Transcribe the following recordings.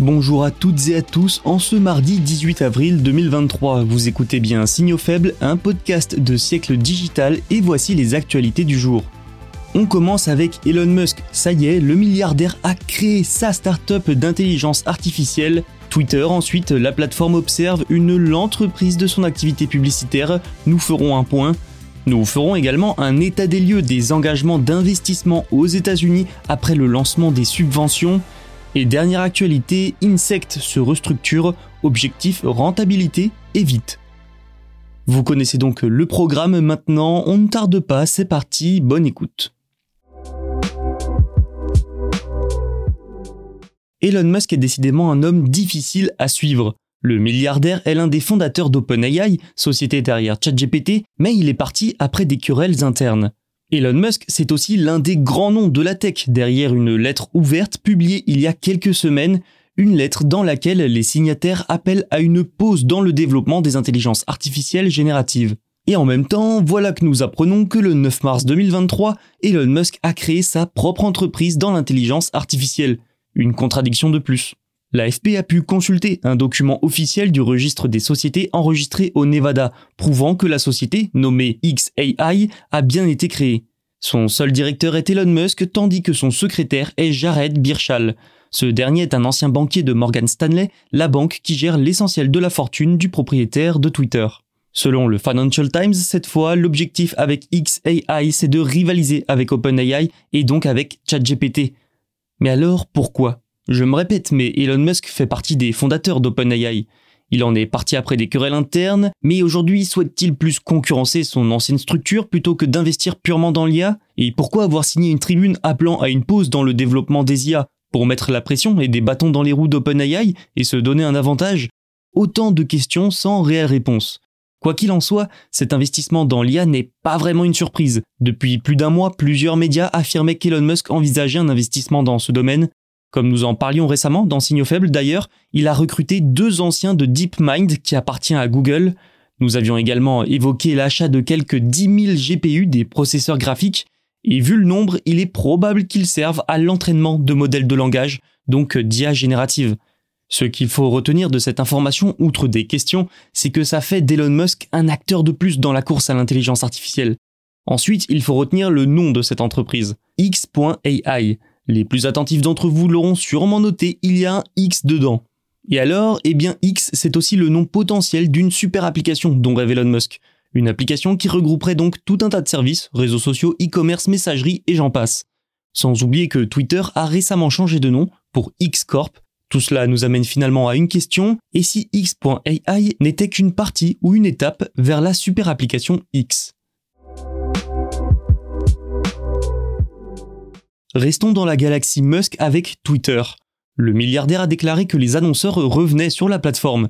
Bonjour à toutes et à tous, en ce mardi 18 avril 2023, vous écoutez bien Signaux faibles, un podcast de siècle digital et voici les actualités du jour. On commence avec Elon Musk, ça y est, le milliardaire a créé sa start-up d'intelligence artificielle. Twitter ensuite, la plateforme observe une lente reprise de son activité publicitaire, nous ferons un point. Nous ferons également un état des lieux des engagements d'investissement aux États-Unis après le lancement des subventions. Et dernière actualité, Insect se restructure, objectif rentabilité et vite. Vous connaissez donc le programme maintenant, on ne tarde pas, c'est parti, bonne écoute. Elon Musk est décidément un homme difficile à suivre. Le milliardaire est l'un des fondateurs d'OpenAI, société derrière ChatGPT, mais il est parti après des querelles internes. Elon Musk, c'est aussi l'un des grands noms de la tech derrière une lettre ouverte publiée il y a quelques semaines, une lettre dans laquelle les signataires appellent à une pause dans le développement des intelligences artificielles génératives. Et en même temps, voilà que nous apprenons que le 9 mars 2023, Elon Musk a créé sa propre entreprise dans l'intelligence artificielle. Une contradiction de plus. L'AFP a pu consulter un document officiel du registre des sociétés enregistrées au Nevada, prouvant que la société, nommée XAI, a bien été créée. Son seul directeur est Elon Musk, tandis que son secrétaire est Jared Birchall. Ce dernier est un ancien banquier de Morgan Stanley, la banque qui gère l'essentiel de la fortune du propriétaire de Twitter. Selon le Financial Times, cette fois, l'objectif avec XAI, c'est de rivaliser avec OpenAI et donc avec ChatGPT. Mais alors, pourquoi? Je me répète, mais Elon Musk fait partie des fondateurs d'OpenAI. Il en est parti après des querelles internes, mais aujourd'hui souhaite-t-il plus concurrencer son ancienne structure plutôt que d'investir purement dans l'IA Et pourquoi avoir signé une tribune appelant à une pause dans le développement des IA Pour mettre la pression et des bâtons dans les roues d'OpenAI et se donner un avantage? Autant de questions sans réelle réponse. Quoi qu'il en soit, cet investissement dans l'IA n'est pas vraiment une surprise. Depuis plus d'un mois, plusieurs médias affirmaient qu'Elon Musk envisageait un investissement dans ce domaine, comme nous en parlions récemment dans Signaux Faibles d'ailleurs, il a recruté deux anciens de DeepMind qui appartient à Google. Nous avions également évoqué l'achat de quelques 10 000 GPU des processeurs graphiques, et vu le nombre, il est probable qu'ils servent à l'entraînement de modèles de langage, donc d'IA générative. Ce qu'il faut retenir de cette information, outre des questions, c'est que ça fait d'Elon Musk un acteur de plus dans la course à l'intelligence artificielle. Ensuite, il faut retenir le nom de cette entreprise, X.AI. Les plus attentifs d'entre vous l'auront sûrement noté, il y a un X dedans. Et alors, eh bien X, c'est aussi le nom potentiel d'une super application dont rêve Elon Musk. Une application qui regrouperait donc tout un tas de services, réseaux sociaux, e-commerce, messagerie et j'en passe. Sans oublier que Twitter a récemment changé de nom pour X Corp. Tout cela nous amène finalement à une question, et si X.ai n'était qu'une partie ou une étape vers la super application X? Restons dans la galaxie Musk avec Twitter. Le milliardaire a déclaré que les annonceurs revenaient sur la plateforme.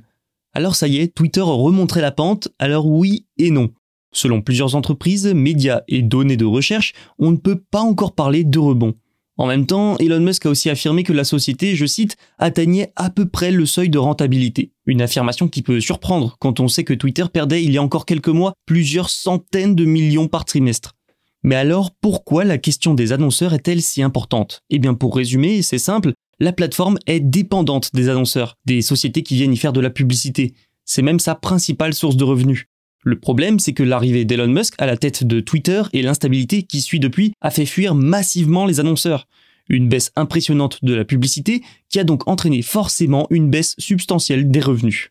Alors ça y est, Twitter remonterait la pente, alors oui et non. Selon plusieurs entreprises, médias et données de recherche, on ne peut pas encore parler de rebond. En même temps, Elon Musk a aussi affirmé que la société, je cite, atteignait à peu près le seuil de rentabilité. Une affirmation qui peut surprendre quand on sait que Twitter perdait il y a encore quelques mois plusieurs centaines de millions par trimestre. Mais alors, pourquoi la question des annonceurs est-elle si importante? Eh bien, pour résumer, c'est simple, la plateforme est dépendante des annonceurs, des sociétés qui viennent y faire de la publicité. C'est même sa principale source de revenus. Le problème, c'est que l'arrivée d'Elon Musk à la tête de Twitter et l'instabilité qui suit depuis a fait fuir massivement les annonceurs. Une baisse impressionnante de la publicité qui a donc entraîné forcément une baisse substantielle des revenus.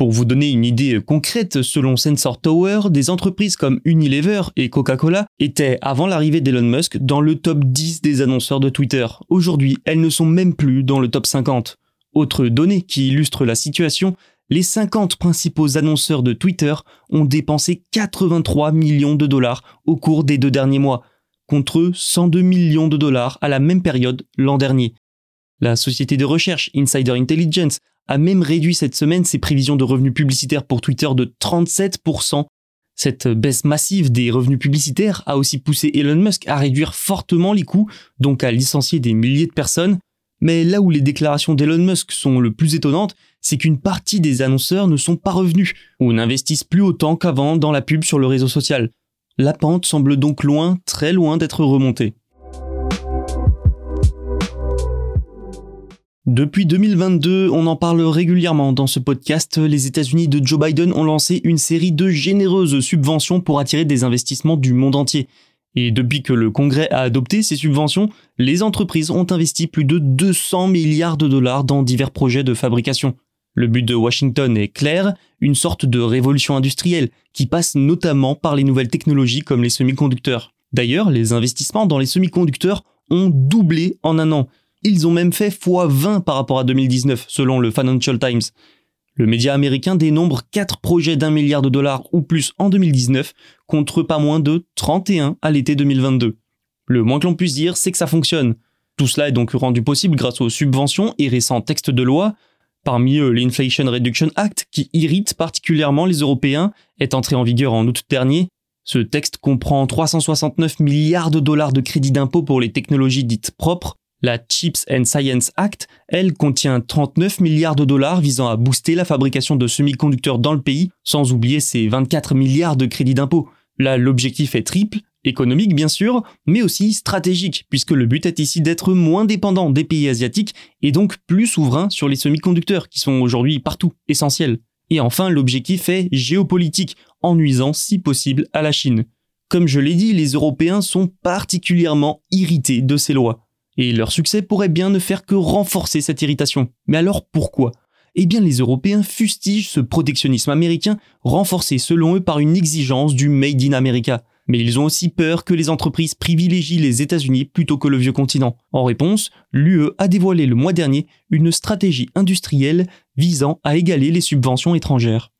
Pour vous donner une idée concrète, selon Sensor Tower, des entreprises comme Unilever et Coca-Cola étaient, avant l'arrivée d'Elon Musk, dans le top 10 des annonceurs de Twitter. Aujourd'hui, elles ne sont même plus dans le top 50. Autre donnée qui illustre la situation, les 50 principaux annonceurs de Twitter ont dépensé 83 millions de dollars au cours des deux derniers mois, contre 102 millions de dollars à la même période l'an dernier. La société de recherche Insider Intelligence a même réduit cette semaine ses prévisions de revenus publicitaires pour Twitter de 37%. Cette baisse massive des revenus publicitaires a aussi poussé Elon Musk à réduire fortement les coûts, donc à licencier des milliers de personnes. Mais là où les déclarations d'Elon Musk sont le plus étonnantes, c'est qu'une partie des annonceurs ne sont pas revenus ou n'investissent plus autant qu'avant dans la pub sur le réseau social. La pente semble donc loin, très loin d'être remontée. Depuis 2022, on en parle régulièrement dans ce podcast, les États-Unis de Joe Biden ont lancé une série de généreuses subventions pour attirer des investissements du monde entier. Et depuis que le Congrès a adopté ces subventions, les entreprises ont investi plus de 200 milliards de dollars dans divers projets de fabrication. Le but de Washington est clair, une sorte de révolution industrielle qui passe notamment par les nouvelles technologies comme les semi-conducteurs. D'ailleurs, les investissements dans les semi-conducteurs ont doublé en un an ils ont même fait x20 par rapport à 2019, selon le Financial Times. Le média américain dénombre 4 projets d'un milliard de dollars ou plus en 2019, contre pas moins de 31 à l'été 2022. Le moins que l'on puisse dire, c'est que ça fonctionne. Tout cela est donc rendu possible grâce aux subventions et récents textes de loi. Parmi eux, l'Inflation Reduction Act, qui irrite particulièrement les Européens, est entré en vigueur en août dernier. Ce texte comprend 369 milliards de dollars de crédits d'impôt pour les technologies dites propres, la Chips and Science Act, elle, contient 39 milliards de dollars visant à booster la fabrication de semi-conducteurs dans le pays, sans oublier ses 24 milliards de crédits d'impôt. Là, l'objectif est triple, économique bien sûr, mais aussi stratégique, puisque le but est ici d'être moins dépendant des pays asiatiques et donc plus souverain sur les semi-conducteurs qui sont aujourd'hui partout, essentiels. Et enfin, l'objectif est géopolitique, en nuisant si possible à la Chine. Comme je l'ai dit, les Européens sont particulièrement irrités de ces lois. Et leur succès pourrait bien ne faire que renforcer cette irritation. Mais alors pourquoi? Eh bien les Européens fustigent ce protectionnisme américain renforcé selon eux par une exigence du Made in America. Mais ils ont aussi peur que les entreprises privilégient les États-Unis plutôt que le vieux continent. En réponse, l'UE a dévoilé le mois dernier une stratégie industrielle visant à égaler les subventions étrangères.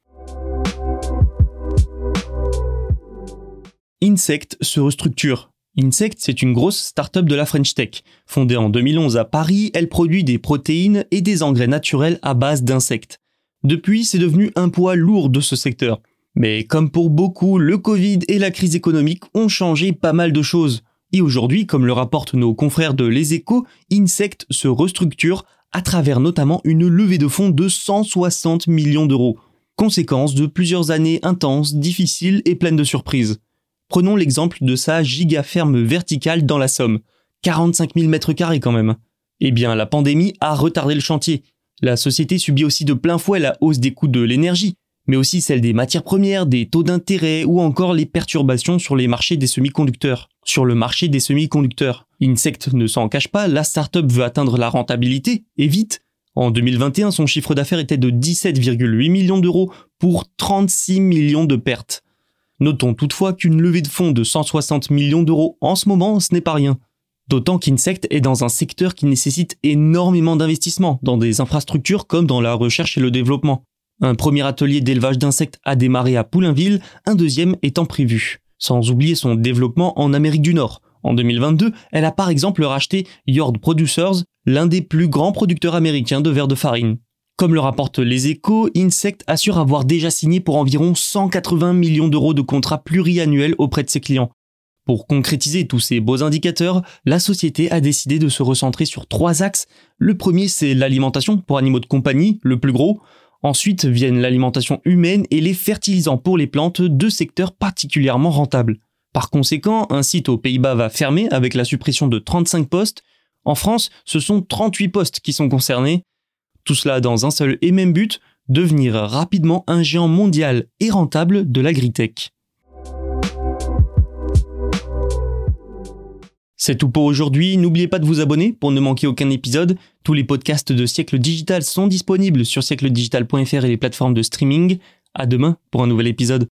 Insect se restructure. Insect, c'est une grosse start-up de la French Tech. Fondée en 2011 à Paris, elle produit des protéines et des engrais naturels à base d'insectes. Depuis, c'est devenu un poids lourd de ce secteur. Mais comme pour beaucoup, le Covid et la crise économique ont changé pas mal de choses. Et aujourd'hui, comme le rapportent nos confrères de Les Échos, Insect se restructure à travers notamment une levée de fonds de 160 millions d'euros. Conséquence de plusieurs années intenses, difficiles et pleines de surprises. Prenons l'exemple de sa giga-ferme verticale dans la Somme. 45 000 mètres carrés quand même. Eh bien, la pandémie a retardé le chantier. La société subit aussi de plein fouet la hausse des coûts de l'énergie, mais aussi celle des matières premières, des taux d'intérêt ou encore les perturbations sur les marchés des semi-conducteurs. Sur le marché des semi-conducteurs, Insect ne s'en cache pas, la startup veut atteindre la rentabilité, et vite. En 2021, son chiffre d'affaires était de 17,8 millions d'euros pour 36 millions de pertes. Notons toutefois qu'une levée de fonds de 160 millions d'euros en ce moment, ce n'est pas rien. D'autant qu'Insect est dans un secteur qui nécessite énormément d'investissements dans des infrastructures comme dans la recherche et le développement. Un premier atelier d'élevage d'insectes a démarré à Poulainville, un deuxième étant prévu. Sans oublier son développement en Amérique du Nord. En 2022, elle a par exemple racheté Yord Producers, l'un des plus grands producteurs américains de verre de farine. Comme le rapportent les échos, Insect assure avoir déjà signé pour environ 180 millions d'euros de contrats pluriannuels auprès de ses clients. Pour concrétiser tous ces beaux indicateurs, la société a décidé de se recentrer sur trois axes. Le premier, c'est l'alimentation pour animaux de compagnie, le plus gros. Ensuite viennent l'alimentation humaine et les fertilisants pour les plantes, deux secteurs particulièrement rentables. Par conséquent, un site aux Pays-Bas va fermer avec la suppression de 35 postes. En France, ce sont 38 postes qui sont concernés. Tout cela dans un seul et même but, devenir rapidement un géant mondial et rentable de l'agritech. C'est tout pour aujourd'hui, n'oubliez pas de vous abonner pour ne manquer aucun épisode. Tous les podcasts de Siècle Digital sont disponibles sur siècledigital.fr et les plateformes de streaming. À demain pour un nouvel épisode.